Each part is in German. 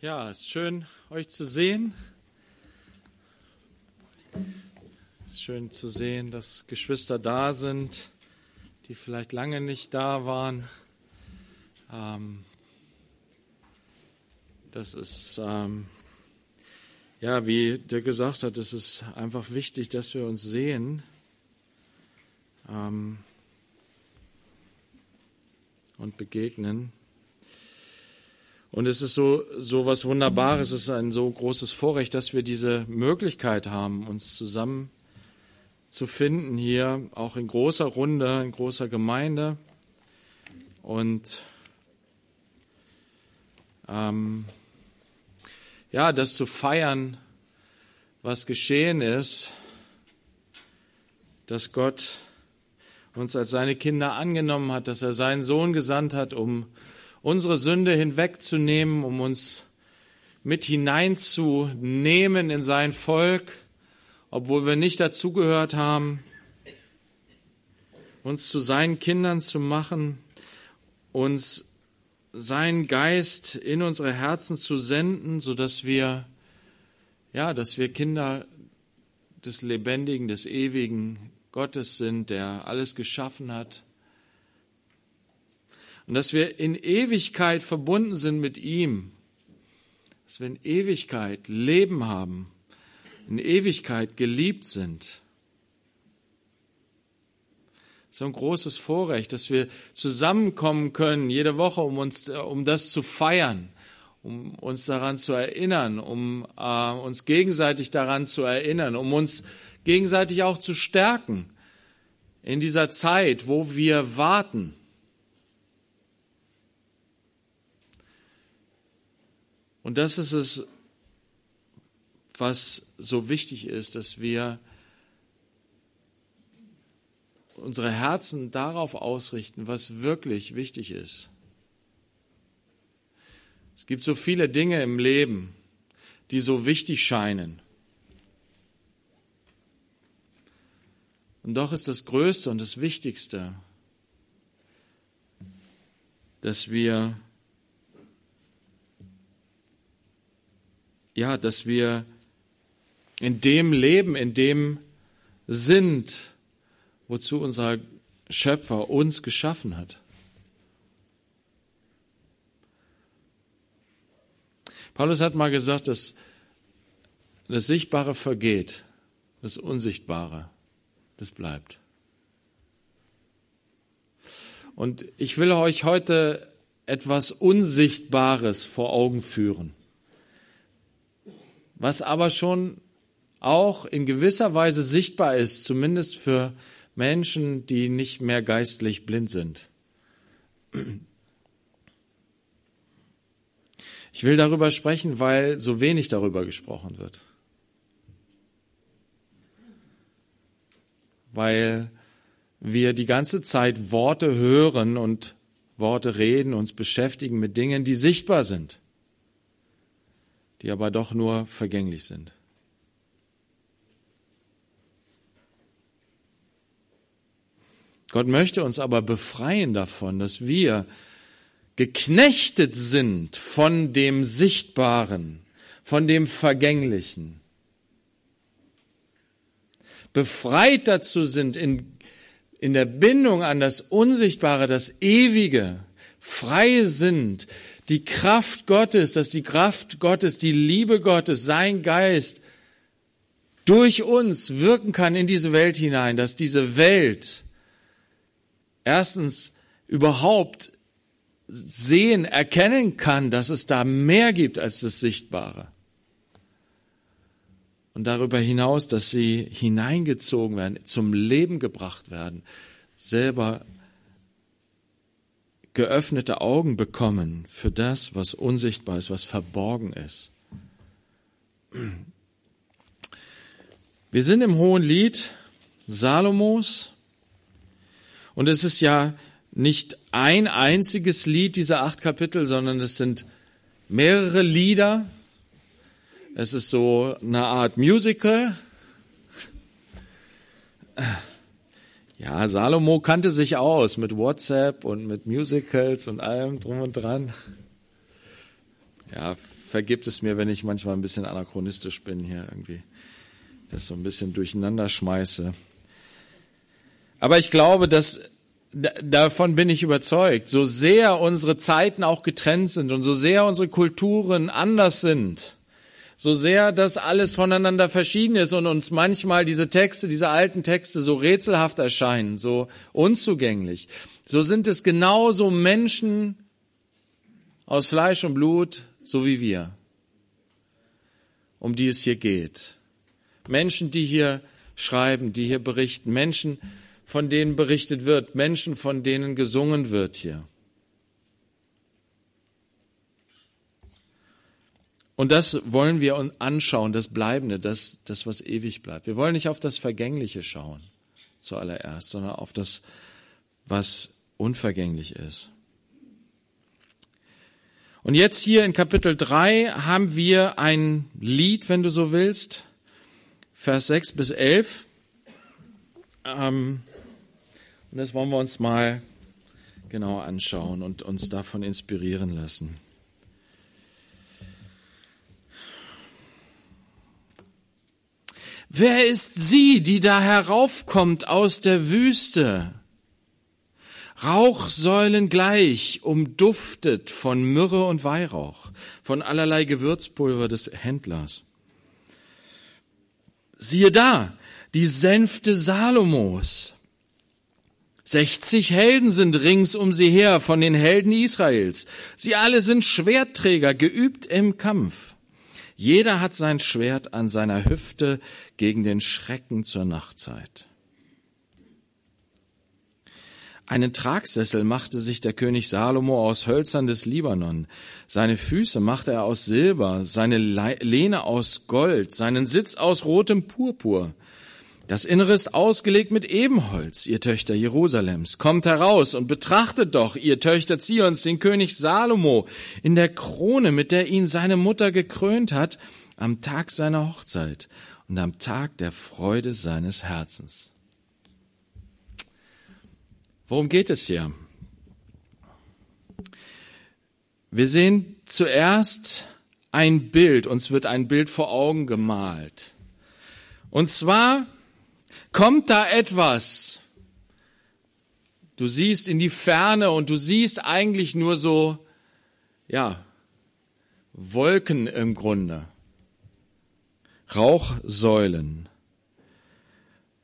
Ja, es ist schön, euch zu sehen. Es ist schön zu sehen, dass Geschwister da sind, die vielleicht lange nicht da waren. Ähm, das ist, ähm, ja, wie der gesagt hat, es ist einfach wichtig, dass wir uns sehen. Ähm, und begegnen. Und es ist so, so was Wunderbares, es ist ein so großes Vorrecht, dass wir diese Möglichkeit haben, uns zusammen zu finden hier, auch in großer Runde, in großer Gemeinde. Und ähm, ja, das zu feiern, was geschehen ist, dass Gott uns als seine Kinder angenommen hat, dass er seinen Sohn gesandt hat, um unsere Sünde hinwegzunehmen, um uns mit hineinzunehmen in sein Volk, obwohl wir nicht dazugehört haben, uns zu seinen Kindern zu machen, uns seinen Geist in unsere Herzen zu senden, so dass wir, ja, dass wir Kinder des Lebendigen, des Ewigen Gottes sind, der alles geschaffen hat, und dass wir in Ewigkeit verbunden sind mit ihm, dass wir in Ewigkeit Leben haben, in Ewigkeit geliebt sind. So ein großes Vorrecht, dass wir zusammenkommen können jede Woche, um uns, um das zu feiern, um uns daran zu erinnern, um äh, uns gegenseitig daran zu erinnern, um uns gegenseitig auch zu stärken in dieser Zeit, wo wir warten Und das ist es, was so wichtig ist, dass wir unsere Herzen darauf ausrichten, was wirklich wichtig ist. Es gibt so viele Dinge im Leben, die so wichtig scheinen. Und doch ist das Größte und das Wichtigste, dass wir ja, dass wir in dem leben, in dem sind, wozu unser Schöpfer uns geschaffen hat. Paulus hat mal gesagt, dass das Sichtbare vergeht, das Unsichtbare, das bleibt. Und ich will euch heute etwas Unsichtbares vor Augen führen was aber schon auch in gewisser Weise sichtbar ist, zumindest für Menschen, die nicht mehr geistlich blind sind. Ich will darüber sprechen, weil so wenig darüber gesprochen wird. Weil wir die ganze Zeit Worte hören und Worte reden, uns beschäftigen mit Dingen, die sichtbar sind die aber doch nur vergänglich sind. Gott möchte uns aber befreien davon, dass wir geknechtet sind von dem Sichtbaren, von dem Vergänglichen. Befreit dazu sind in, in der Bindung an das Unsichtbare, das Ewige, frei sind, die Kraft Gottes, dass die Kraft Gottes, die Liebe Gottes, sein Geist durch uns wirken kann in diese Welt hinein, dass diese Welt erstens überhaupt sehen, erkennen kann, dass es da mehr gibt als das Sichtbare. Und darüber hinaus, dass sie hineingezogen werden, zum Leben gebracht werden, selber geöffnete Augen bekommen für das, was unsichtbar ist, was verborgen ist. Wir sind im Hohen Lied Salomos und es ist ja nicht ein einziges Lied dieser acht Kapitel, sondern es sind mehrere Lieder. Es ist so eine Art Musical. Ja, Salomo kannte sich aus mit WhatsApp und mit Musicals und allem drum und dran. Ja, vergibt es mir, wenn ich manchmal ein bisschen anachronistisch bin hier irgendwie, das so ein bisschen durcheinander schmeiße. Aber ich glaube, dass davon bin ich überzeugt, so sehr unsere Zeiten auch getrennt sind und so sehr unsere Kulturen anders sind, so sehr das alles voneinander verschieden ist und uns manchmal diese Texte, diese alten Texte so rätselhaft erscheinen, so unzugänglich, so sind es genauso Menschen aus Fleisch und Blut, so wie wir, um die es hier geht. Menschen, die hier schreiben, die hier berichten, Menschen, von denen berichtet wird, Menschen, von denen gesungen wird hier. Und das wollen wir uns anschauen, das Bleibende, das, das, was ewig bleibt. Wir wollen nicht auf das Vergängliche schauen, zuallererst, sondern auf das, was unvergänglich ist. Und jetzt hier in Kapitel 3 haben wir ein Lied, wenn du so willst, Vers 6 bis 11. Ähm, und das wollen wir uns mal genau anschauen und uns davon inspirieren lassen. Wer ist sie, die da heraufkommt aus der Wüste? Rauchsäulen gleich, umduftet von Myrrhe und Weihrauch, von allerlei Gewürzpulver des Händlers. Siehe da, die Sänfte Salomos, 60 Helden sind rings um sie her von den Helden Israels. Sie alle sind Schwertträger, geübt im Kampf. Jeder hat sein Schwert an seiner Hüfte gegen den Schrecken zur Nachtzeit. Einen Tragsessel machte sich der König Salomo aus Hölzern des Libanon. Seine Füße machte er aus Silber, seine Lehne aus Gold, seinen Sitz aus rotem Purpur. Das Innere ist ausgelegt mit Ebenholz, ihr Töchter Jerusalems. Kommt heraus und betrachtet doch, ihr Töchter Zions, den König Salomo in der Krone, mit der ihn seine Mutter gekrönt hat, am Tag seiner Hochzeit und am Tag der Freude seines Herzens. Worum geht es hier? Wir sehen zuerst ein Bild, uns wird ein Bild vor Augen gemalt. Und zwar kommt da etwas. Du siehst in die Ferne und du siehst eigentlich nur so, ja, Wolken im Grunde. Rauchsäulen.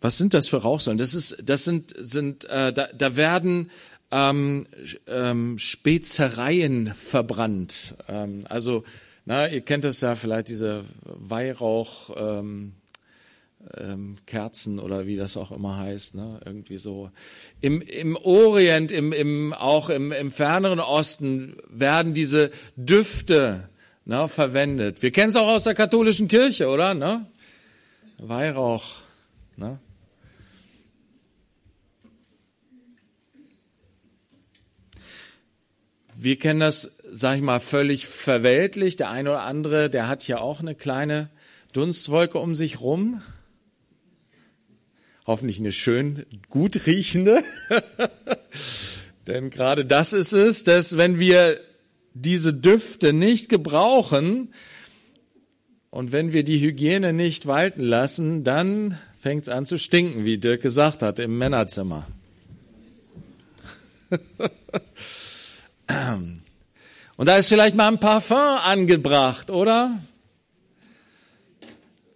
Was sind das für Rauchsäulen? Das ist, das sind, sind, äh, da, da werden ähm, ähm, Spezereien verbrannt. Ähm, also, na, ihr kennt das ja vielleicht diese Weihrauch. Ähm, ähm, Kerzen oder wie das auch immer heißt, ne? irgendwie so. Im, im Orient, im, im, auch im, im ferneren Osten werden diese Düfte ne, verwendet. Wir kennen es auch aus der katholischen Kirche, oder? Ne? Weihrauch. Ne? Wir kennen das, sag ich mal, völlig verweltlich. Der eine oder andere, der hat hier auch eine kleine Dunstwolke um sich rum hoffentlich eine schön gut riechende. Denn gerade das ist es, dass wenn wir diese Düfte nicht gebrauchen und wenn wir die Hygiene nicht walten lassen, dann fängt es an zu stinken, wie Dirk gesagt hat, im Männerzimmer. Und da ist vielleicht mal ein Parfum angebracht, oder?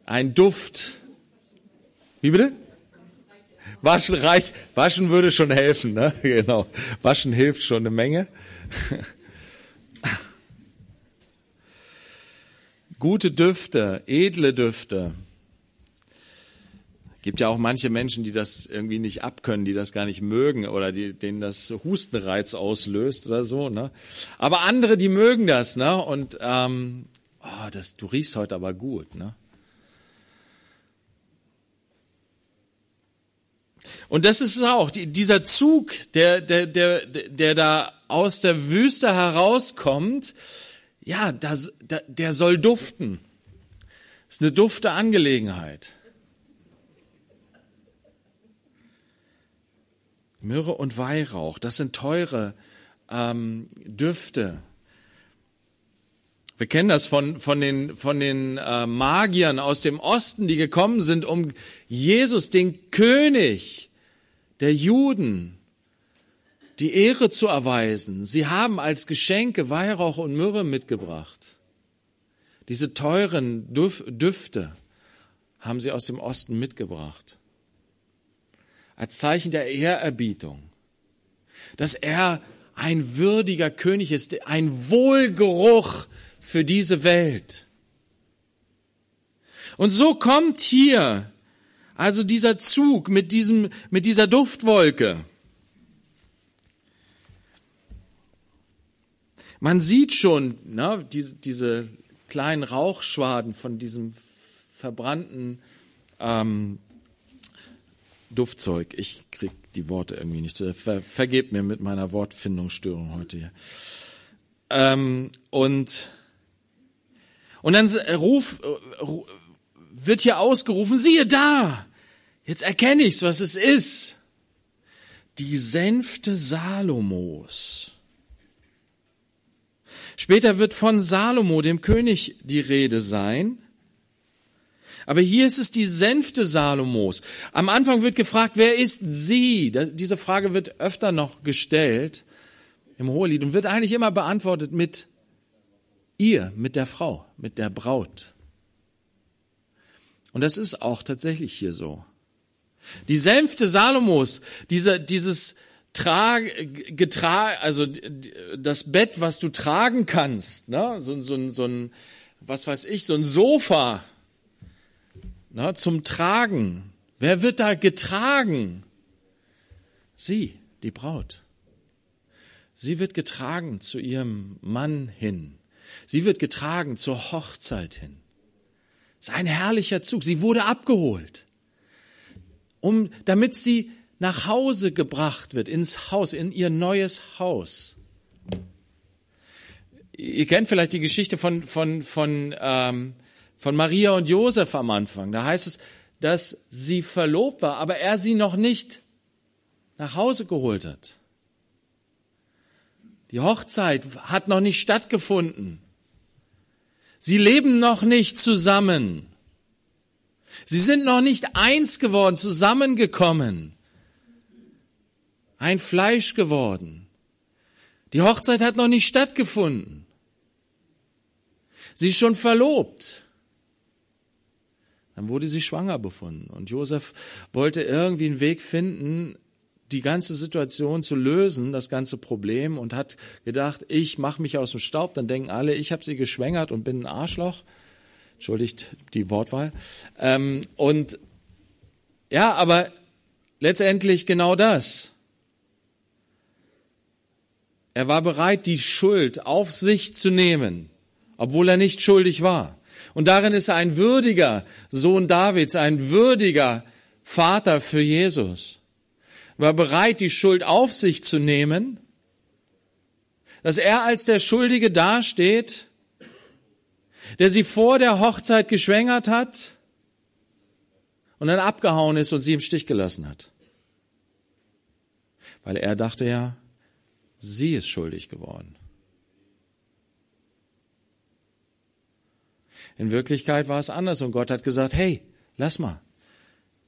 Ein Duft. Wie bitte? Waschen reich, waschen würde schon helfen, ne? Genau. Waschen hilft schon eine Menge. Gute Düfte, edle Düfte. Gibt ja auch manche Menschen, die das irgendwie nicht abkönnen, die das gar nicht mögen oder die, denen das Hustenreiz auslöst oder so. Ne? Aber andere, die mögen das, ne? Und ähm, oh, das, du riechst heute aber gut, ne? Und das ist es auch, dieser Zug, der, der, der, der da aus der Wüste herauskommt, ja, das, der soll duften. Das ist eine dufte Angelegenheit. Myrrhe und Weihrauch, das sind teure ähm, Düfte. Wir kennen das von, von den, von den äh, Magiern aus dem Osten, die gekommen sind, um Jesus, den König der Juden, die Ehre zu erweisen. Sie haben als Geschenke Weihrauch und Myrrhe mitgebracht. Diese teuren Düfte haben sie aus dem Osten mitgebracht. Als Zeichen der Ehrerbietung. Dass er ein würdiger König ist, ein Wohlgeruch für diese Welt. Und so kommt hier also dieser Zug mit diesem, mit dieser Duftwolke. Man sieht schon ne, diese, diese kleinen Rauchschwaden von diesem verbrannten ähm, Duftzeug. Ich krieg die Worte irgendwie nicht. Ver, vergebt mir mit meiner Wortfindungsstörung heute hier. Ähm, und und dann ruf, wird hier ausgerufen, siehe da, jetzt erkenne ich's, was es ist. Die Sänfte Salomos. Später wird von Salomo, dem König, die Rede sein. Aber hier ist es die Sänfte Salomos. Am Anfang wird gefragt, wer ist sie? Diese Frage wird öfter noch gestellt im Hohelied und wird eigentlich immer beantwortet mit ihr, mit der Frau, mit der Braut. Und das ist auch tatsächlich hier so. Die Sänfte Salomos, diese, dieses Trag, getra, also das Bett, was du tragen kannst, ne? so, so, so ein, was weiß ich, so ein Sofa ne? zum Tragen. Wer wird da getragen? Sie, die Braut. Sie wird getragen zu ihrem Mann hin. Sie wird getragen zur Hochzeit hin. Das ist ein herrlicher Zug. Sie wurde abgeholt, um, damit sie nach Hause gebracht wird, ins Haus, in ihr neues Haus. Ihr kennt vielleicht die Geschichte von, von, von, ähm, von Maria und Josef am Anfang. Da heißt es, dass sie verlobt war, aber er sie noch nicht nach Hause geholt hat. Die Hochzeit hat noch nicht stattgefunden. Sie leben noch nicht zusammen. Sie sind noch nicht eins geworden, zusammengekommen ein Fleisch geworden. Die Hochzeit hat noch nicht stattgefunden. Sie ist schon verlobt. Dann wurde sie schwanger befunden. Und Josef wollte irgendwie einen Weg finden, die ganze Situation zu lösen, das ganze Problem, und hat gedacht, ich mache mich aus dem Staub. Dann denken alle, ich habe sie geschwängert und bin ein Arschloch. Entschuldigt die Wortwahl. Ähm, und ja, aber letztendlich genau das. Er war bereit, die Schuld auf sich zu nehmen, obwohl er nicht schuldig war. Und darin ist er ein würdiger Sohn Davids, ein würdiger Vater für Jesus. War bereit, die Schuld auf sich zu nehmen, dass er als der Schuldige dasteht, der sie vor der Hochzeit geschwängert hat und dann abgehauen ist und sie im Stich gelassen hat. Weil er dachte ja, Sie ist schuldig geworden. In Wirklichkeit war es anders und Gott hat gesagt, hey, lass mal.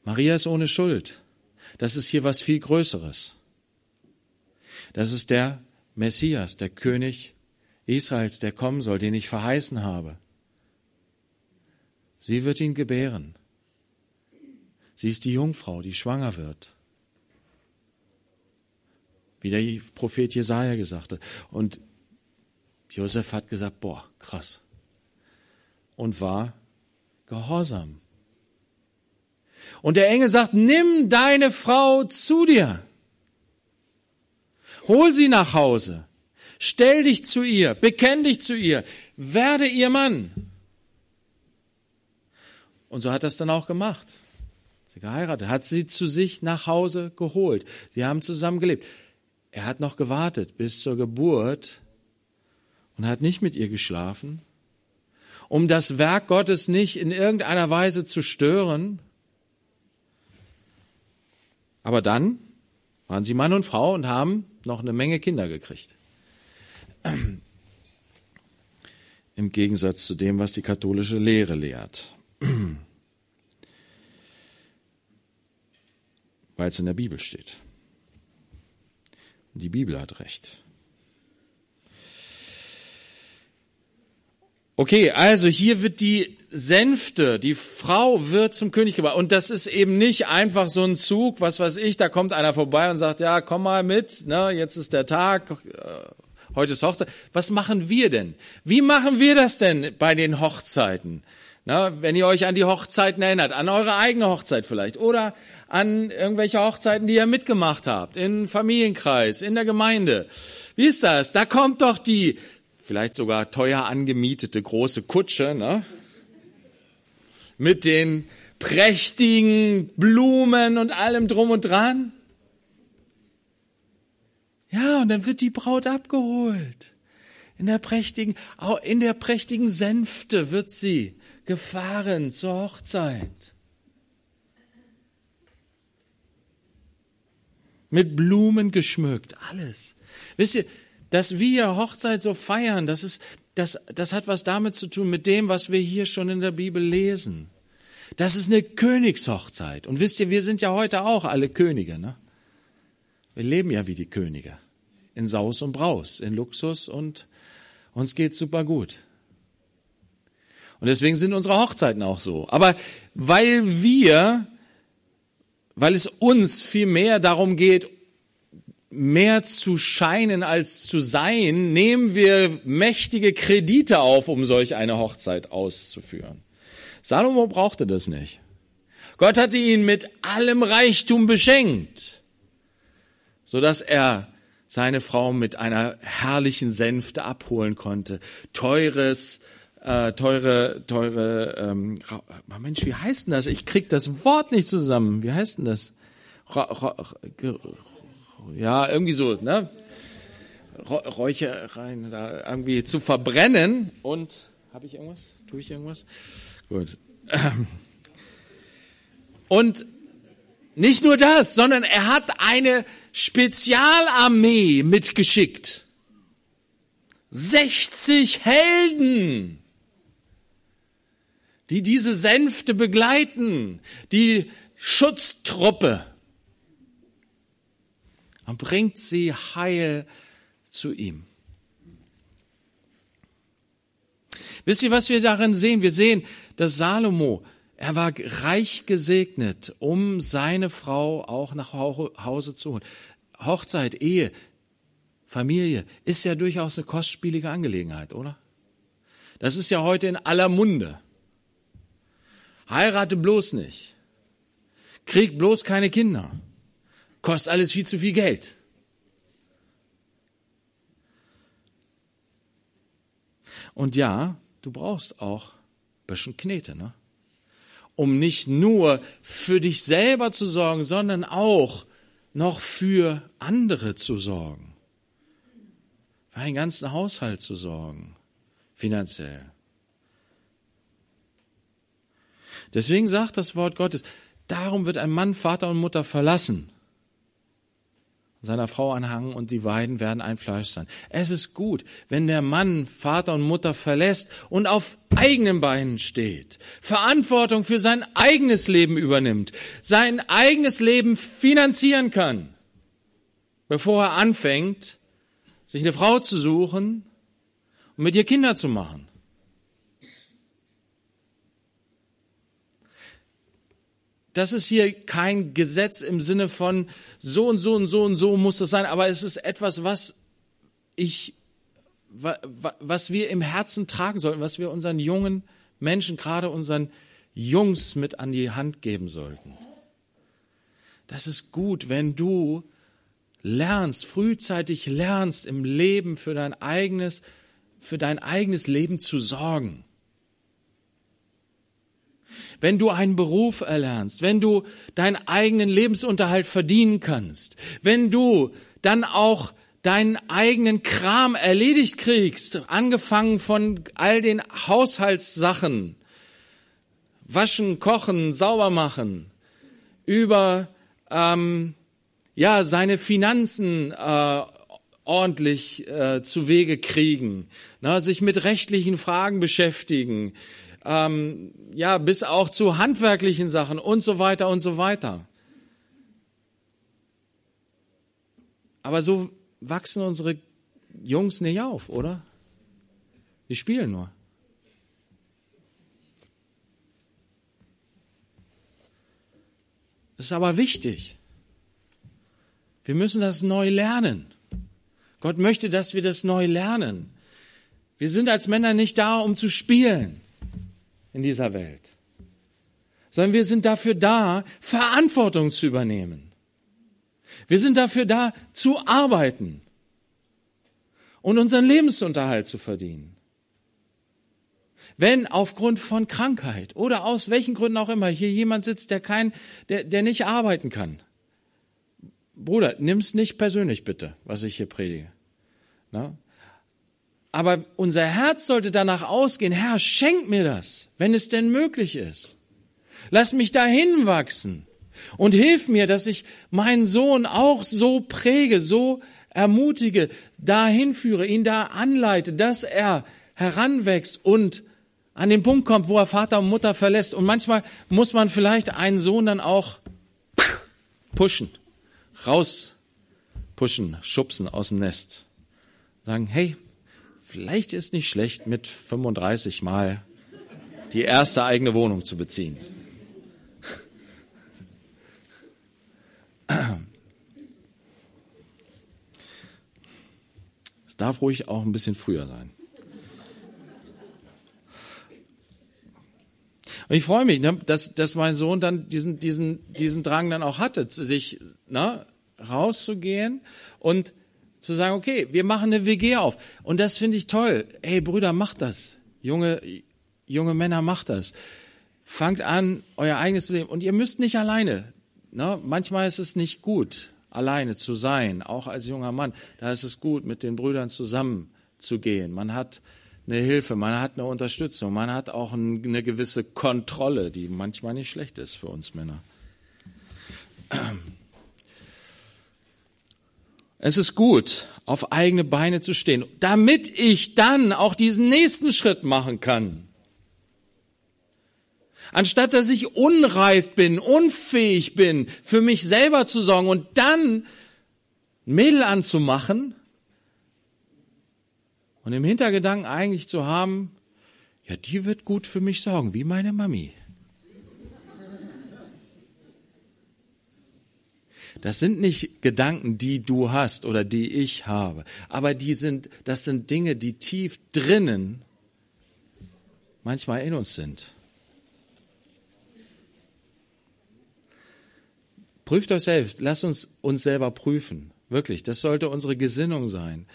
Maria ist ohne Schuld. Das ist hier was viel Größeres. Das ist der Messias, der König Israels, der kommen soll, den ich verheißen habe. Sie wird ihn gebären. Sie ist die Jungfrau, die schwanger wird wie der Prophet Jesaja gesagt hat. Und Josef hat gesagt, boah, krass. Und war gehorsam. Und der Engel sagt, nimm deine Frau zu dir. Hol sie nach Hause. Stell dich zu ihr. Bekenn dich zu ihr. Werde ihr Mann. Und so hat er es dann auch gemacht. Sie geheiratet, hat sie zu sich nach Hause geholt. Sie haben zusammen gelebt. Er hat noch gewartet bis zur Geburt und hat nicht mit ihr geschlafen, um das Werk Gottes nicht in irgendeiner Weise zu stören. Aber dann waren sie Mann und Frau und haben noch eine Menge Kinder gekriegt. im Gegensatz zu dem, was die katholische Lehre lehrt. Weil es in der Bibel steht. Und die Bibel hat recht. Okay, also hier wird die Sänfte, die Frau wird zum König gebracht. Und das ist eben nicht einfach so ein Zug, was weiß ich, da kommt einer vorbei und sagt, ja, komm mal mit, ne, jetzt ist der Tag, äh, heute ist Hochzeit. Was machen wir denn? Wie machen wir das denn bei den Hochzeiten? Na, wenn ihr euch an die Hochzeiten erinnert, an eure eigene Hochzeit vielleicht oder an irgendwelche Hochzeiten, die ihr mitgemacht habt, in Familienkreis, in der Gemeinde. Wie ist das? Da kommt doch die vielleicht sogar teuer angemietete große Kutsche, ne? Mit den prächtigen Blumen und allem drum und dran. Ja, und dann wird die Braut abgeholt. In der prächtigen, in der prächtigen Sänfte wird sie gefahren zur Hochzeit. Mit Blumen geschmückt, alles. Wisst ihr, dass wir Hochzeit so feiern, das ist, das, das hat was damit zu tun mit dem, was wir hier schon in der Bibel lesen. Das ist eine Königshochzeit. Und wisst ihr, wir sind ja heute auch alle Könige, ne? Wir leben ja wie die Könige. In Saus und Braus, in Luxus und uns geht's super gut. Und deswegen sind unsere Hochzeiten auch so. Aber weil wir, weil es uns viel mehr darum geht, mehr zu scheinen als zu sein, nehmen wir mächtige Kredite auf, um solch eine Hochzeit auszuführen. Salomo brauchte das nicht. Gott hatte ihn mit allem Reichtum beschenkt, so dass er seine Frau mit einer herrlichen Sänfte abholen konnte. Teures, äh, teure, teure, ähm, Mensch, wie heißt denn das? Ich krieg das Wort nicht zusammen. Wie heißt denn das? Ja, irgendwie so, ne? Räuchereien da irgendwie zu verbrennen und habe ich irgendwas? Tue ich irgendwas? Gut. Und nicht nur das, sondern er hat eine Spezialarmee mitgeschickt. 60 Helden, die diese Sänfte begleiten, die Schutztruppe und bringt sie heil zu ihm. Wisst ihr, was wir darin sehen? Wir sehen, dass Salomo, er war reich gesegnet, um seine Frau auch nach Hause zu holen. Hochzeit, Ehe, Familie ist ja durchaus eine kostspielige Angelegenheit, oder? Das ist ja heute in aller Munde. Heirate bloß nicht. Krieg bloß keine Kinder. Kostet alles viel zu viel Geld. Und ja, du brauchst auch ein bisschen Knete, ne? Um nicht nur für dich selber zu sorgen, sondern auch noch für andere zu sorgen. Für einen ganzen Haushalt zu sorgen, finanziell. Deswegen sagt das Wort Gottes, darum wird ein Mann Vater und Mutter verlassen seiner Frau anhangen und die beiden werden ein Fleisch sein. Es ist gut, wenn der Mann Vater und Mutter verlässt und auf eigenen Beinen steht, Verantwortung für sein eigenes Leben übernimmt, sein eigenes Leben finanzieren kann, bevor er anfängt, sich eine Frau zu suchen und mit ihr Kinder zu machen. Das ist hier kein Gesetz im Sinne von so und so und so und so muss das sein, aber es ist etwas, was ich, was wir im Herzen tragen sollten, was wir unseren jungen Menschen, gerade unseren Jungs mit an die Hand geben sollten. Das ist gut, wenn du lernst, frühzeitig lernst, im Leben für dein eigenes, für dein eigenes Leben zu sorgen wenn du einen Beruf erlernst, wenn du deinen eigenen Lebensunterhalt verdienen kannst, wenn du dann auch deinen eigenen Kram erledigt kriegst, angefangen von all den Haushaltssachen, waschen, kochen, sauber machen, über ähm, ja seine Finanzen äh, ordentlich äh, zu Wege kriegen, na, sich mit rechtlichen Fragen beschäftigen, ähm, ja, bis auch zu handwerklichen Sachen und so weiter und so weiter. Aber so wachsen unsere Jungs nicht auf, oder? Die spielen nur. Das ist aber wichtig. Wir müssen das neu lernen. Gott möchte, dass wir das neu lernen. Wir sind als Männer nicht da, um zu spielen in dieser Welt, sondern wir sind dafür da, Verantwortung zu übernehmen. Wir sind dafür da, zu arbeiten und unseren Lebensunterhalt zu verdienen. Wenn aufgrund von Krankheit oder aus welchen Gründen auch immer hier jemand sitzt, der kein, der, der nicht arbeiten kann, Bruder, nimm's nicht persönlich bitte, was ich hier predige. Na? Aber unser Herz sollte danach ausgehen, Herr, schenk mir das, wenn es denn möglich ist. Lass mich dahin wachsen und hilf mir, dass ich meinen Sohn auch so präge, so ermutige, dahin führe, ihn da anleite, dass er heranwächst und an den Punkt kommt, wo er Vater und Mutter verlässt. Und manchmal muss man vielleicht einen Sohn dann auch pushen rauspushen, schubsen aus dem Nest. Sagen, hey, vielleicht ist nicht schlecht, mit 35 Mal die erste eigene Wohnung zu beziehen. Es darf ruhig auch ein bisschen früher sein. Und ich freue mich, ne, dass, dass mein Sohn dann diesen, diesen, diesen Drang dann auch hatte, sich ne, rauszugehen und zu sagen, okay, wir machen eine WG auf. Und das finde ich toll. Hey Brüder, macht das. Junge, junge Männer, macht das. Fangt an, euer eigenes Leben. Und ihr müsst nicht alleine. Ne? Manchmal ist es nicht gut, alleine zu sein, auch als junger Mann. Da ist es gut, mit den Brüdern zusammen zu gehen. Man hat eine Hilfe, man hat eine Unterstützung, man hat auch eine gewisse Kontrolle, die manchmal nicht schlecht ist für uns Männer. Es ist gut, auf eigene Beine zu stehen, damit ich dann auch diesen nächsten Schritt machen kann. Anstatt dass ich unreif bin, unfähig bin, für mich selber zu sorgen und dann Mädel anzumachen, und im Hintergedanken eigentlich zu haben, ja, die wird gut für mich sorgen, wie meine Mami. Das sind nicht Gedanken, die du hast oder die ich habe, aber die sind, das sind Dinge, die tief drinnen manchmal in uns sind. Prüft euch selbst, lasst uns uns selber prüfen. Wirklich, das sollte unsere Gesinnung sein.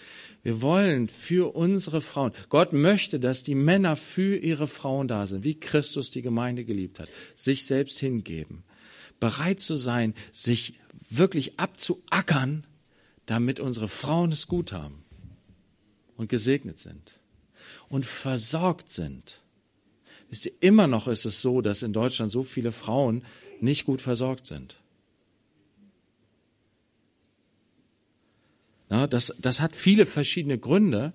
Wir wollen für unsere Frauen. Gott möchte, dass die Männer für ihre Frauen da sind, wie Christus die Gemeinde geliebt hat, sich selbst hingeben, bereit zu sein, sich wirklich abzuackern, damit unsere Frauen es gut haben und gesegnet sind und versorgt sind. Wisst ihr, immer noch ist es so, dass in Deutschland so viele Frauen nicht gut versorgt sind. Ja, das, das hat viele verschiedene Gründe.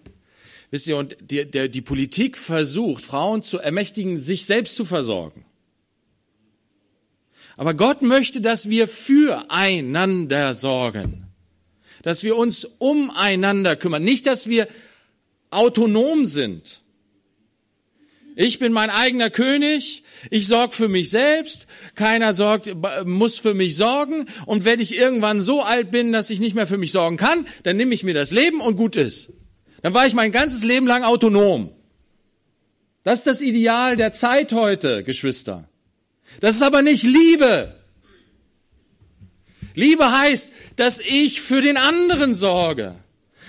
Wisst ihr, und die, der, die Politik versucht, Frauen zu ermächtigen, sich selbst zu versorgen. Aber Gott möchte, dass wir füreinander sorgen. Dass wir uns umeinander kümmern. Nicht, dass wir autonom sind. Ich bin mein eigener König, ich sorge für mich selbst, keiner sorgt, muss für mich sorgen und wenn ich irgendwann so alt bin, dass ich nicht mehr für mich sorgen kann, dann nehme ich mir das Leben und gut ist. Dann war ich mein ganzes Leben lang autonom. Das ist das Ideal der Zeit heute, Geschwister. Das ist aber nicht Liebe. Liebe heißt, dass ich für den anderen sorge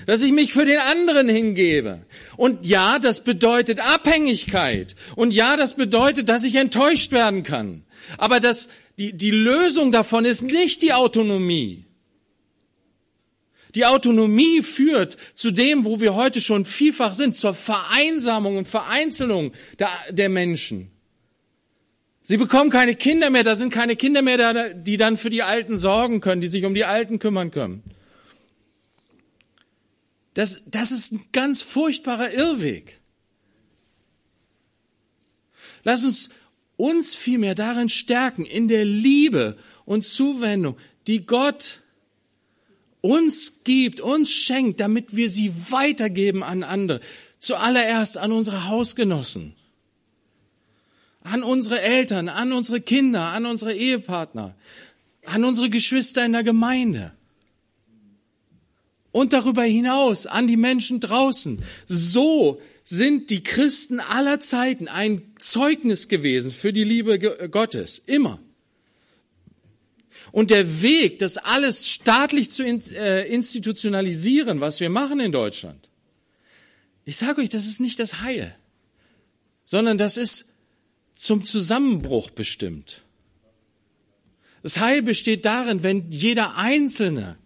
dass ich mich für den anderen hingebe. Und ja, das bedeutet Abhängigkeit. Und ja, das bedeutet, dass ich enttäuscht werden kann. Aber das, die, die Lösung davon ist nicht die Autonomie. Die Autonomie führt zu dem, wo wir heute schon vielfach sind, zur Vereinsamung und Vereinzelung der, der Menschen. Sie bekommen keine Kinder mehr, da sind keine Kinder mehr, die dann für die Alten sorgen können, die sich um die Alten kümmern können. Das, das ist ein ganz furchtbarer Irrweg. Lass uns uns vielmehr darin stärken, in der Liebe und Zuwendung, die Gott uns gibt, uns schenkt, damit wir sie weitergeben an andere. Zuallererst an unsere Hausgenossen, an unsere Eltern, an unsere Kinder, an unsere Ehepartner, an unsere Geschwister in der Gemeinde und darüber hinaus an die Menschen draußen. So sind die Christen aller Zeiten ein Zeugnis gewesen für die Liebe Gottes. Immer. Und der Weg, das alles staatlich zu äh, institutionalisieren, was wir machen in Deutschland, ich sage euch, das ist nicht das Heil, sondern das ist zum Zusammenbruch bestimmt. Das Heil besteht darin, wenn jeder Einzelne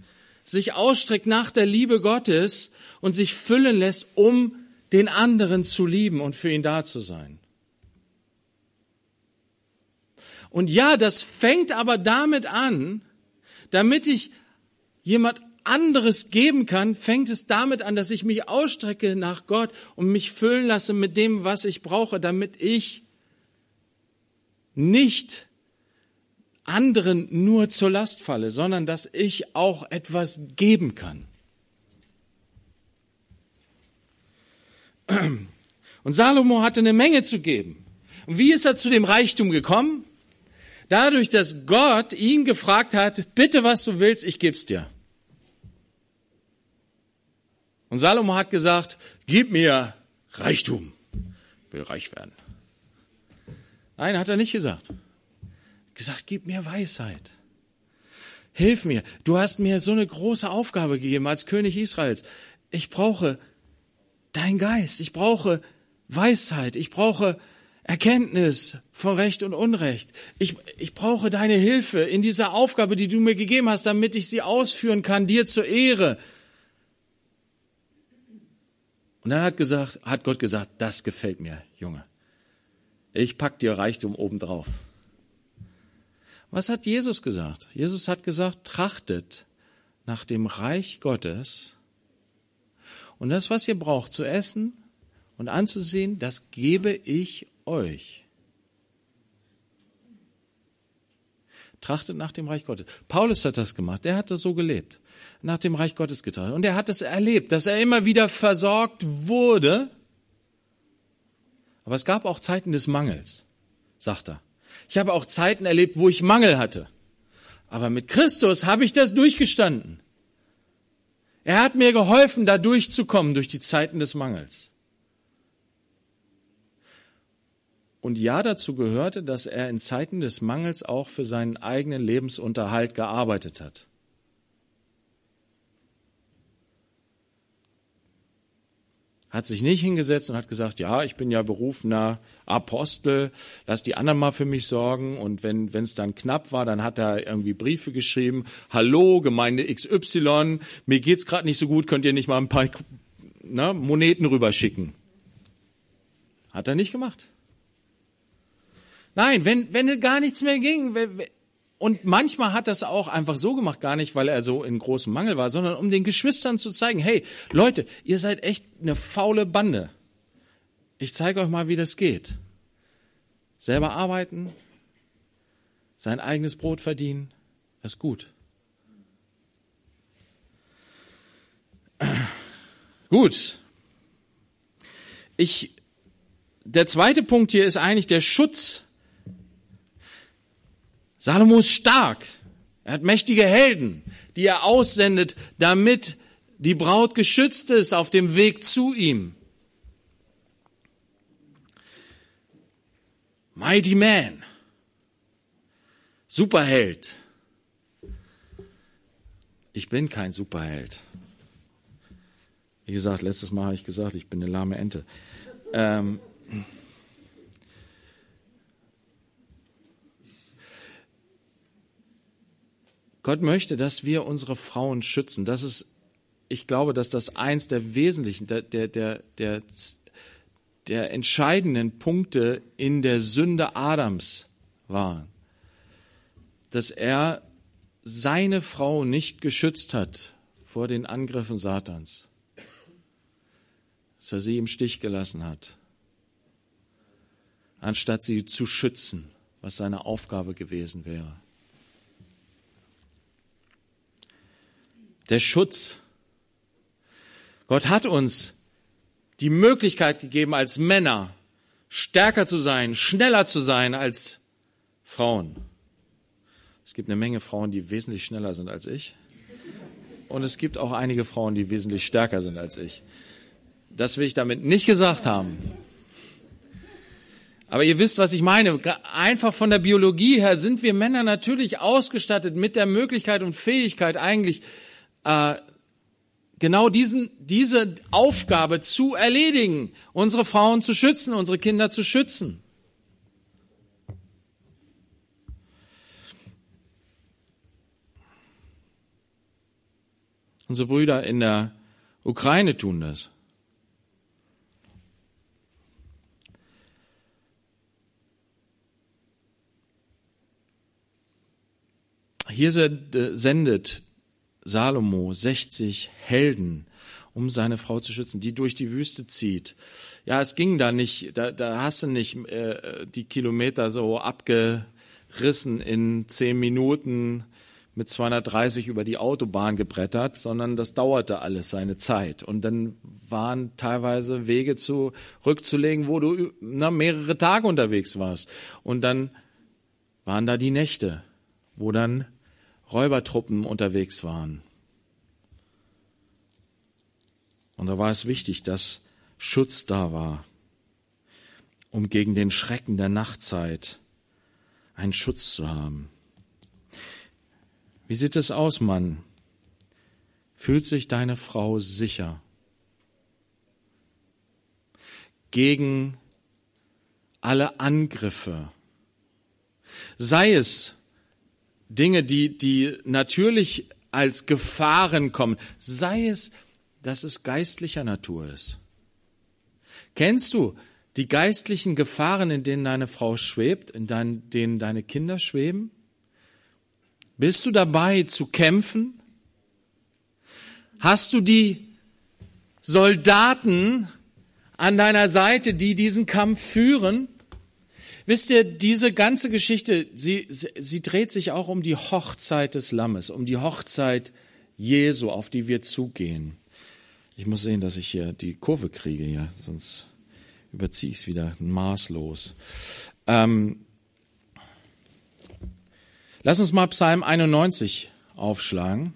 sich ausstreckt nach der Liebe Gottes und sich füllen lässt, um den anderen zu lieben und für ihn da zu sein. Und ja, das fängt aber damit an, damit ich jemand anderes geben kann, fängt es damit an, dass ich mich ausstrecke nach Gott und mich füllen lasse mit dem, was ich brauche, damit ich nicht anderen nur zur Last falle, sondern dass ich auch etwas geben kann. Und Salomo hatte eine Menge zu geben. Und wie ist er zu dem Reichtum gekommen? Dadurch, dass Gott ihn gefragt hat, bitte was du willst, ich geb's dir. Und Salomo hat gesagt, gib mir Reichtum. Ich will reich werden. Nein, hat er nicht gesagt gesagt, gib mir Weisheit. Hilf mir. Du hast mir so eine große Aufgabe gegeben als König Israels. Ich brauche dein Geist. Ich brauche Weisheit. Ich brauche Erkenntnis von Recht und Unrecht. Ich, ich brauche deine Hilfe in dieser Aufgabe, die du mir gegeben hast, damit ich sie ausführen kann, dir zur Ehre. Und dann hat, gesagt, hat Gott gesagt, das gefällt mir, Junge. Ich pack dir Reichtum obendrauf. Was hat Jesus gesagt? Jesus hat gesagt, trachtet nach dem Reich Gottes und das, was ihr braucht zu essen und anzusehen, das gebe ich euch. Trachtet nach dem Reich Gottes. Paulus hat das gemacht. Der hat das so gelebt. Nach dem Reich Gottes getragen. Und er hat es erlebt, dass er immer wieder versorgt wurde. Aber es gab auch Zeiten des Mangels, sagt er. Ich habe auch Zeiten erlebt, wo ich Mangel hatte. Aber mit Christus habe ich das durchgestanden. Er hat mir geholfen, da durchzukommen durch die Zeiten des Mangels. Und ja, dazu gehörte, dass er in Zeiten des Mangels auch für seinen eigenen Lebensunterhalt gearbeitet hat. Hat sich nicht hingesetzt und hat gesagt, ja, ich bin ja berufener Apostel, lass die anderen mal für mich sorgen. Und wenn es dann knapp war, dann hat er irgendwie Briefe geschrieben, hallo, Gemeinde XY, mir geht's gerade nicht so gut, könnt ihr nicht mal ein paar ne, Moneten rüberschicken. Hat er nicht gemacht. Nein, wenn, wenn gar nichts mehr ging, und manchmal hat das auch einfach so gemacht, gar nicht, weil er so in großem Mangel war, sondern um den Geschwistern zu zeigen, hey, Leute, ihr seid echt eine faule Bande. Ich zeige euch mal, wie das geht. Selber arbeiten, sein eigenes Brot verdienen, ist gut. Gut. Ich, der zweite Punkt hier ist eigentlich der Schutz Salomo ist stark. Er hat mächtige Helden, die er aussendet, damit die Braut geschützt ist auf dem Weg zu ihm. Mighty Man. Superheld. Ich bin kein Superheld. Wie gesagt, letztes Mal habe ich gesagt, ich bin eine lahme Ente. Ähm, Gott möchte, dass wir unsere Frauen schützen. Das ist, ich glaube, dass das eins der wesentlichen, der, der, der, der, der entscheidenden Punkte in der Sünde Adams war. Dass er seine Frau nicht geschützt hat vor den Angriffen Satans. dass er sie im Stich gelassen hat, anstatt sie zu schützen, was seine Aufgabe gewesen wäre. Der Schutz. Gott hat uns die Möglichkeit gegeben, als Männer stärker zu sein, schneller zu sein als Frauen. Es gibt eine Menge Frauen, die wesentlich schneller sind als ich. Und es gibt auch einige Frauen, die wesentlich stärker sind als ich. Das will ich damit nicht gesagt haben. Aber ihr wisst, was ich meine. Einfach von der Biologie her sind wir Männer natürlich ausgestattet mit der Möglichkeit und Fähigkeit eigentlich äh, genau diesen, diese Aufgabe zu erledigen, unsere Frauen zu schützen, unsere Kinder zu schützen. Unsere Brüder in der Ukraine tun das. Hier sendet Salomo 60 Helden, um seine Frau zu schützen, die durch die Wüste zieht. Ja, es ging da nicht, da, da hast du nicht äh, die Kilometer so abgerissen in zehn Minuten mit 230 über die Autobahn gebrettert, sondern das dauerte alles seine Zeit. Und dann waren teilweise Wege zurückzulegen, wo du na, mehrere Tage unterwegs warst. Und dann waren da die Nächte, wo dann Räubertruppen unterwegs waren. Und da war es wichtig, dass Schutz da war, um gegen den Schrecken der Nachtzeit einen Schutz zu haben. Wie sieht es aus, Mann? Fühlt sich deine Frau sicher gegen alle Angriffe? Sei es Dinge, die, die natürlich als Gefahren kommen, sei es, dass es geistlicher Natur ist. Kennst du die geistlichen Gefahren, in denen deine Frau schwebt, in denen deine Kinder schweben? Bist du dabei zu kämpfen? Hast du die Soldaten an deiner Seite, die diesen Kampf führen? Wisst ihr, diese ganze Geschichte, sie, sie, sie dreht sich auch um die Hochzeit des Lammes, um die Hochzeit Jesu, auf die wir zugehen. Ich muss sehen, dass ich hier die Kurve kriege, ja, sonst überziehe ich es wieder maßlos. Ähm, lass uns mal Psalm 91 aufschlagen.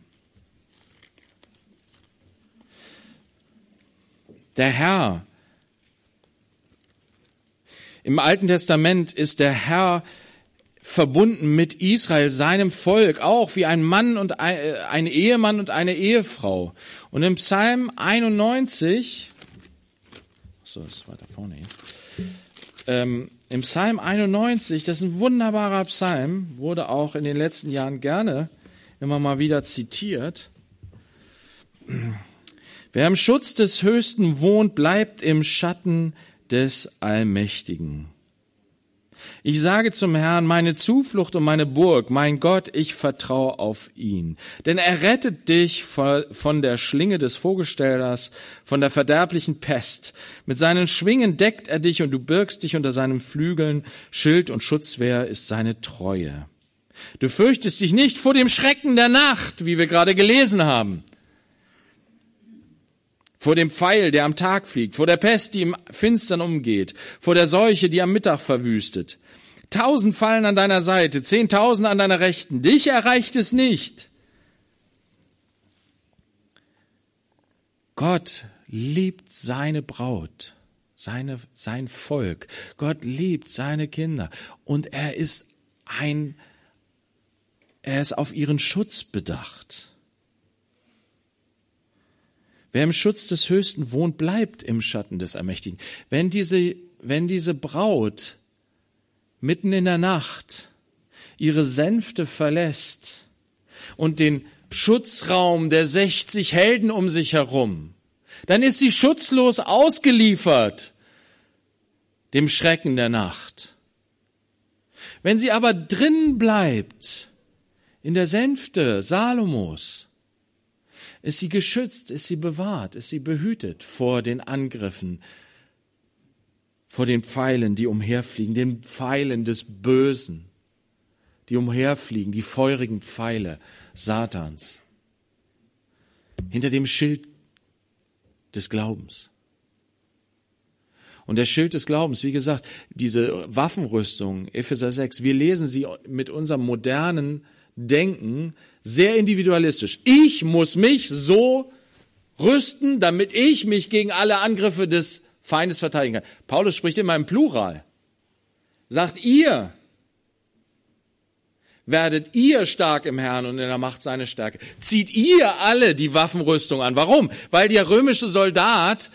Der Herr im Alten Testament ist der Herr verbunden mit Israel, seinem Volk, auch wie ein Mann und ein, äh, Ehemann und eine Ehefrau. Und im Psalm 91, so, ist weiter vorne hier. Ähm, Im Psalm 91, das ist ein wunderbarer Psalm, wurde auch in den letzten Jahren gerne immer mal wieder zitiert. Wer im Schutz des Höchsten wohnt, bleibt im Schatten des Allmächtigen. Ich sage zum Herrn, meine Zuflucht und meine Burg, mein Gott, ich vertraue auf ihn. Denn er rettet dich von der Schlinge des Vogelstellers, von der verderblichen Pest. Mit seinen Schwingen deckt er dich und du birgst dich unter seinen Flügeln. Schild und Schutzwehr ist seine Treue. Du fürchtest dich nicht vor dem Schrecken der Nacht, wie wir gerade gelesen haben vor dem Pfeil, der am Tag fliegt, vor der Pest, die im Finstern umgeht, vor der Seuche, die am Mittag verwüstet. Tausend fallen an deiner Seite, zehntausend an deiner Rechten, dich erreicht es nicht. Gott liebt seine Braut, seine, sein Volk. Gott liebt seine Kinder und er ist ein, er ist auf ihren Schutz bedacht. Wer im Schutz des Höchsten wohnt, bleibt im Schatten des Ermächtigen. Wenn diese, wenn diese Braut mitten in der Nacht ihre Sänfte verlässt und den Schutzraum der 60 Helden um sich herum, dann ist sie schutzlos ausgeliefert dem Schrecken der Nacht. Wenn sie aber drin bleibt in der Sänfte Salomos, ist sie geschützt, ist sie bewahrt, ist sie behütet vor den Angriffen, vor den Pfeilen, die umherfliegen, den Pfeilen des Bösen, die umherfliegen, die feurigen Pfeile Satans. Hinter dem Schild des Glaubens. Und der Schild des Glaubens, wie gesagt, diese Waffenrüstung, Epheser 6, wir lesen sie mit unserem modernen Denken sehr individualistisch. Ich muss mich so rüsten, damit ich mich gegen alle Angriffe des Feindes verteidigen kann. Paulus spricht immer im Plural. Sagt ihr, werdet ihr stark im Herrn und in der Macht seiner Stärke. Zieht ihr alle die Waffenrüstung an. Warum? Weil der römische Soldat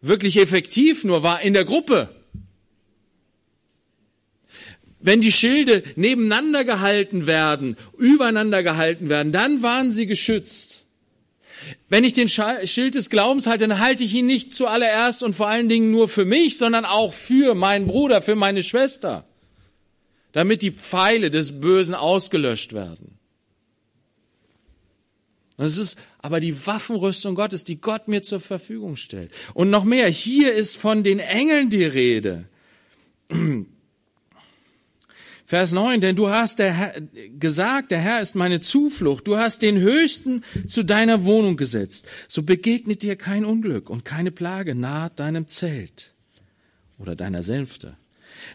wirklich effektiv nur war in der Gruppe. Wenn die Schilde nebeneinander gehalten werden, übereinander gehalten werden, dann waren sie geschützt. Wenn ich den Schild des Glaubens halte, dann halte ich ihn nicht zuallererst und vor allen Dingen nur für mich, sondern auch für meinen Bruder, für meine Schwester, damit die Pfeile des Bösen ausgelöscht werden. Das ist aber die Waffenrüstung Gottes, die Gott mir zur Verfügung stellt. Und noch mehr, hier ist von den Engeln die Rede. Vers 9, denn du hast der Herr, gesagt, der Herr ist meine Zuflucht. Du hast den Höchsten zu deiner Wohnung gesetzt. So begegnet dir kein Unglück und keine Plage nahe deinem Zelt oder deiner Sänfte.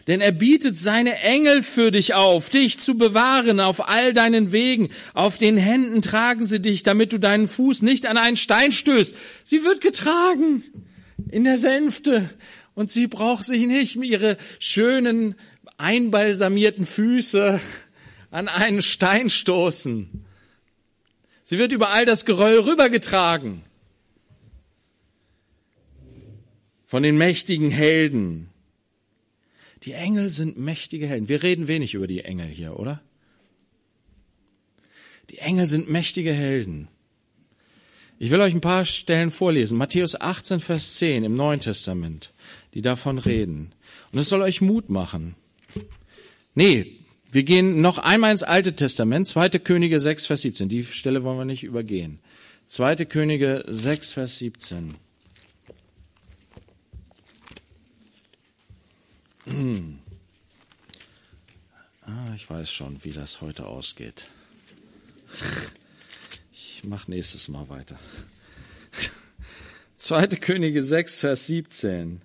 Denn er bietet seine Engel für dich auf, dich zu bewahren auf all deinen Wegen. Auf den Händen tragen sie dich, damit du deinen Fuß nicht an einen Stein stößt. Sie wird getragen in der Sänfte und sie braucht sich nicht ihre schönen einbalsamierten Füße an einen Stein stoßen. Sie wird über all das Geröll rübergetragen. Von den mächtigen Helden. Die Engel sind mächtige Helden. Wir reden wenig über die Engel hier, oder? Die Engel sind mächtige Helden. Ich will euch ein paar Stellen vorlesen. Matthäus 18, Vers 10 im Neuen Testament, die davon reden. Und es soll euch Mut machen. Nee, wir gehen noch einmal ins Alte Testament, 2. Könige 6, Vers 17. Die Stelle wollen wir nicht übergehen. 2. Könige 6, Vers 17. Hm. Ah, ich weiß schon, wie das heute ausgeht. Ich mache nächstes Mal weiter. 2. Könige 6, Vers 17.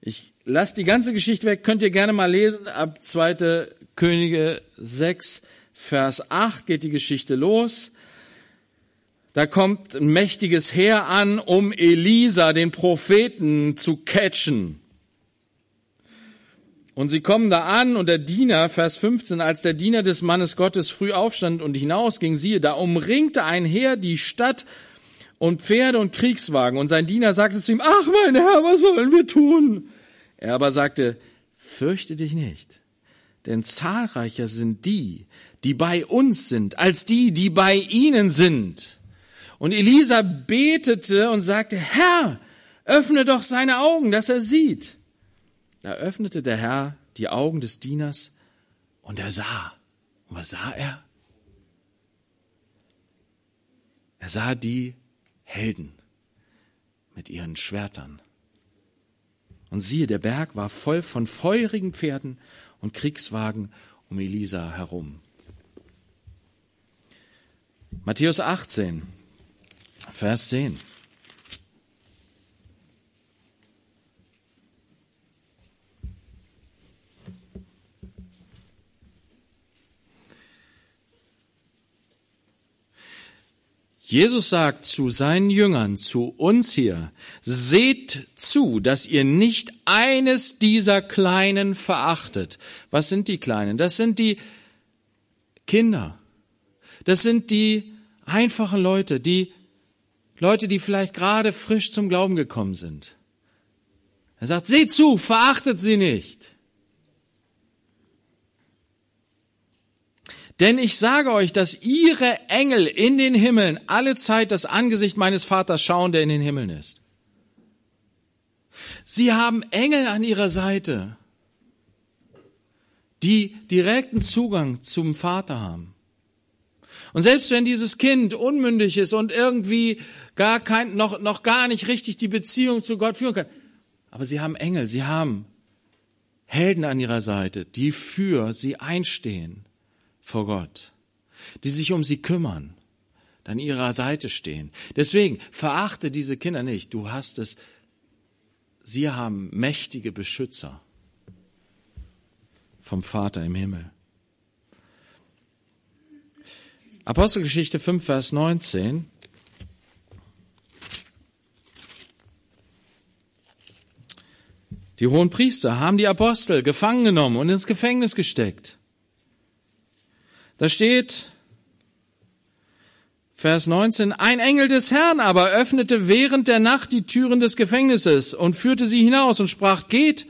Ich lasse die ganze Geschichte weg, könnt ihr gerne mal lesen. Ab 2. Könige 6, Vers 8 geht die Geschichte los. Da kommt ein mächtiges Heer an, um Elisa, den Propheten, zu catchen. Und sie kommen da an und der Diener, Vers 15, als der Diener des Mannes Gottes früh aufstand und hinausging, siehe, da umringte ein Heer die Stadt und Pferde und Kriegswagen. Und sein Diener sagte zu ihm, ach mein Herr, was sollen wir tun? Er aber sagte, fürchte dich nicht, denn zahlreicher sind die, die bei uns sind, als die, die bei ihnen sind. Und Elisa betete und sagte, Herr, öffne doch seine Augen, dass er sieht. Da öffnete der Herr die Augen des Dieners und er sah. Und was sah er? Er sah die Helden mit ihren Schwertern. Und siehe, der Berg war voll von feurigen Pferden und Kriegswagen um Elisa herum. Matthäus 18, Vers 10. Jesus sagt zu seinen Jüngern, zu uns hier, seht zu, dass ihr nicht eines dieser Kleinen verachtet. Was sind die Kleinen? Das sind die Kinder. Das sind die einfachen Leute, die Leute, die vielleicht gerade frisch zum Glauben gekommen sind. Er sagt, seht zu, verachtet sie nicht. Denn ich sage euch, dass ihre Engel in den Himmeln alle Zeit das Angesicht meines Vaters schauen, der in den Himmeln ist. Sie haben Engel an ihrer Seite, die direkten Zugang zum Vater haben. Und selbst wenn dieses Kind unmündig ist und irgendwie gar kein, noch, noch gar nicht richtig die Beziehung zu Gott führen kann, aber sie haben Engel, sie haben Helden an ihrer Seite, die für sie einstehen vor Gott, die sich um sie kümmern, an ihrer Seite stehen. Deswegen verachte diese Kinder nicht. Du hast es. Sie haben mächtige Beschützer vom Vater im Himmel. Apostelgeschichte 5, Vers 19. Die hohen Priester haben die Apostel gefangen genommen und ins Gefängnis gesteckt. Da steht, Vers 19, ein Engel des Herrn aber öffnete während der Nacht die Türen des Gefängnisses und führte sie hinaus und sprach, geht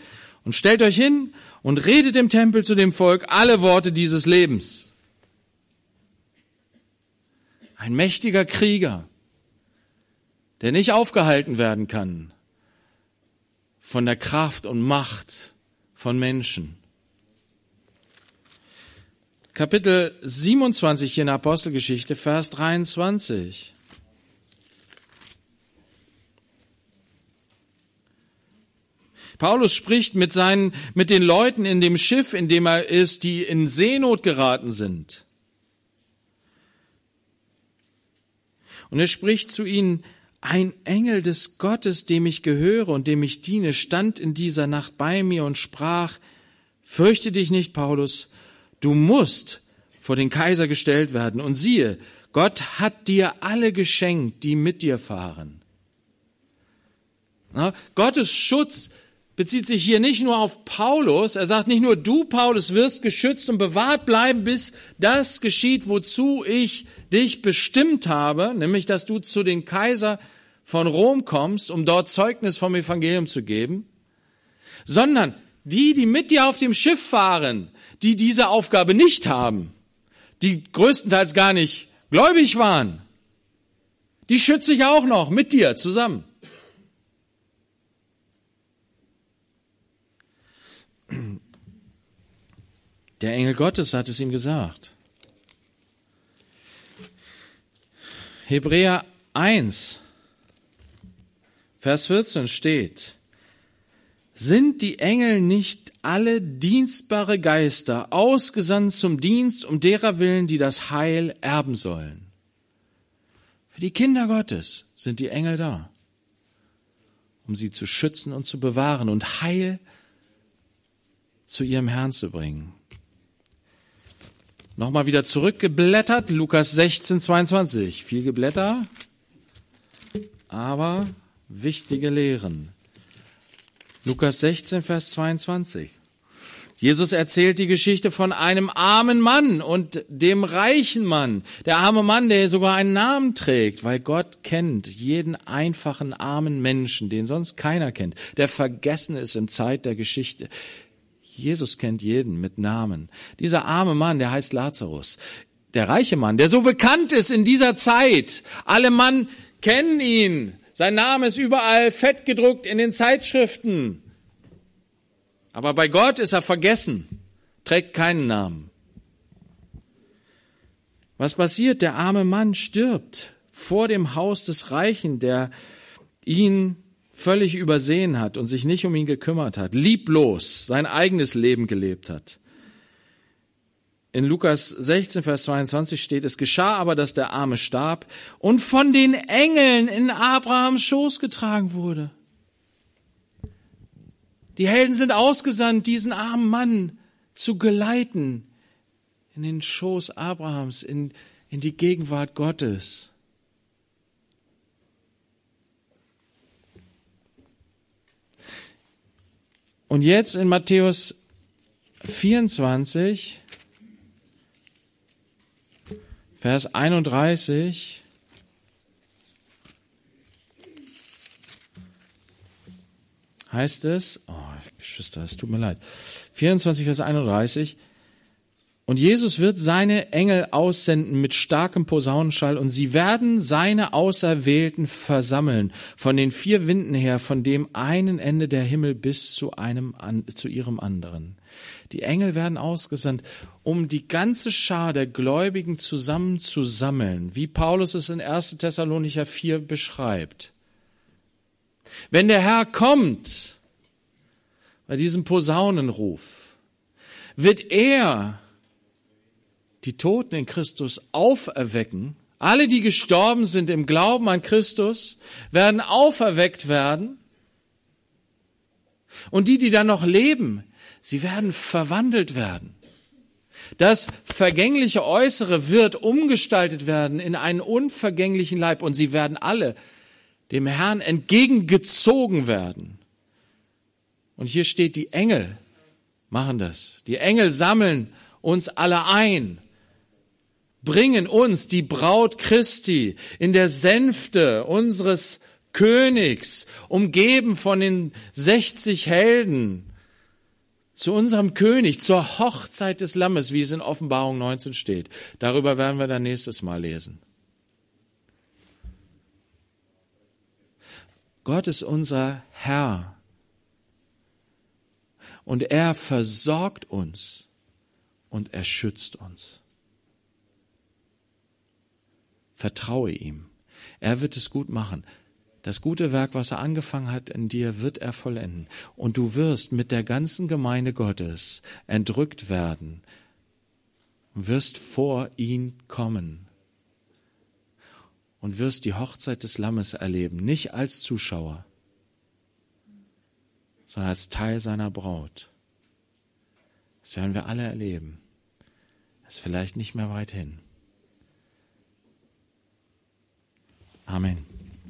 und stellt euch hin und redet im Tempel zu dem Volk alle Worte dieses Lebens. Ein mächtiger Krieger, der nicht aufgehalten werden kann von der Kraft und Macht von Menschen. Kapitel 27 hier in Apostelgeschichte, Vers 23. Paulus spricht mit seinen, mit den Leuten in dem Schiff, in dem er ist, die in Seenot geraten sind. Und er spricht zu ihnen, ein Engel des Gottes, dem ich gehöre und dem ich diene, stand in dieser Nacht bei mir und sprach, fürchte dich nicht, Paulus, Du musst vor den Kaiser gestellt werden. Und siehe, Gott hat dir alle geschenkt, die mit dir fahren. Na, Gottes Schutz bezieht sich hier nicht nur auf Paulus. Er sagt nicht nur, du, Paulus, wirst geschützt und bewahrt bleiben, bis das geschieht, wozu ich dich bestimmt habe, nämlich, dass du zu den Kaiser von Rom kommst, um dort Zeugnis vom Evangelium zu geben, sondern die, die mit dir auf dem Schiff fahren, die diese Aufgabe nicht haben, die größtenteils gar nicht gläubig waren, die schütze ich auch noch mit dir zusammen. Der Engel Gottes hat es ihm gesagt. Hebräer 1, Vers 14 steht, sind die Engel nicht alle dienstbare Geister, ausgesandt zum Dienst um derer willen, die das Heil erben sollen? Für die Kinder Gottes sind die Engel da, um sie zu schützen und zu bewahren und Heil zu ihrem Herrn zu bringen. Nochmal wieder zurückgeblättert, Lukas 16, 22. Viel Geblätter, aber wichtige Lehren. Lukas 16, Vers 22. Jesus erzählt die Geschichte von einem armen Mann und dem reichen Mann. Der arme Mann, der sogar einen Namen trägt, weil Gott kennt jeden einfachen armen Menschen, den sonst keiner kennt, der vergessen ist in Zeit der Geschichte. Jesus kennt jeden mit Namen. Dieser arme Mann, der heißt Lazarus. Der reiche Mann, der so bekannt ist in dieser Zeit. Alle Mann kennen ihn. Sein Name ist überall fett gedruckt in den Zeitschriften. Aber bei Gott ist er vergessen, trägt keinen Namen. Was passiert? Der arme Mann stirbt vor dem Haus des Reichen, der ihn völlig übersehen hat und sich nicht um ihn gekümmert hat, lieblos sein eigenes Leben gelebt hat. In Lukas 16, Vers 22 steht, es geschah aber, dass der Arme starb und von den Engeln in Abrahams Schoß getragen wurde. Die Helden sind ausgesandt, diesen armen Mann zu geleiten in den Schoß Abrahams, in, in die Gegenwart Gottes. Und jetzt in Matthäus 24, Vers 31. Heißt es, oh, Geschwister, es tut mir leid. 24, Vers 31. Und Jesus wird seine Engel aussenden mit starkem Posaunenschall und sie werden seine Auserwählten versammeln von den vier Winden her, von dem einen Ende der Himmel bis zu einem, zu ihrem anderen. Die Engel werden ausgesandt, um die ganze Schar der Gläubigen zusammenzusammeln, wie Paulus es in 1. Thessalonicher 4 beschreibt. Wenn der Herr kommt, bei diesem Posaunenruf, wird er die Toten in Christus auferwecken. Alle, die gestorben sind im Glauben an Christus, werden auferweckt werden. Und die, die dann noch leben, sie werden verwandelt werden. Das vergängliche Äußere wird umgestaltet werden in einen unvergänglichen Leib und sie werden alle dem Herrn entgegengezogen werden. Und hier steht, die Engel machen das. Die Engel sammeln uns alle ein bringen uns die Braut Christi in der Sänfte unseres Königs, umgeben von den 60 Helden, zu unserem König, zur Hochzeit des Lammes, wie es in Offenbarung 19 steht. Darüber werden wir dann nächstes Mal lesen. Gott ist unser Herr und er versorgt uns und er schützt uns. Vertraue ihm. Er wird es gut machen. Das gute Werk, was er angefangen hat in dir, wird er vollenden. Und du wirst mit der ganzen Gemeinde Gottes entrückt werden wirst vor ihn kommen und wirst die Hochzeit des Lammes erleben, nicht als Zuschauer, sondern als Teil seiner Braut. Das werden wir alle erleben. Das ist vielleicht nicht mehr weit hin. Amen.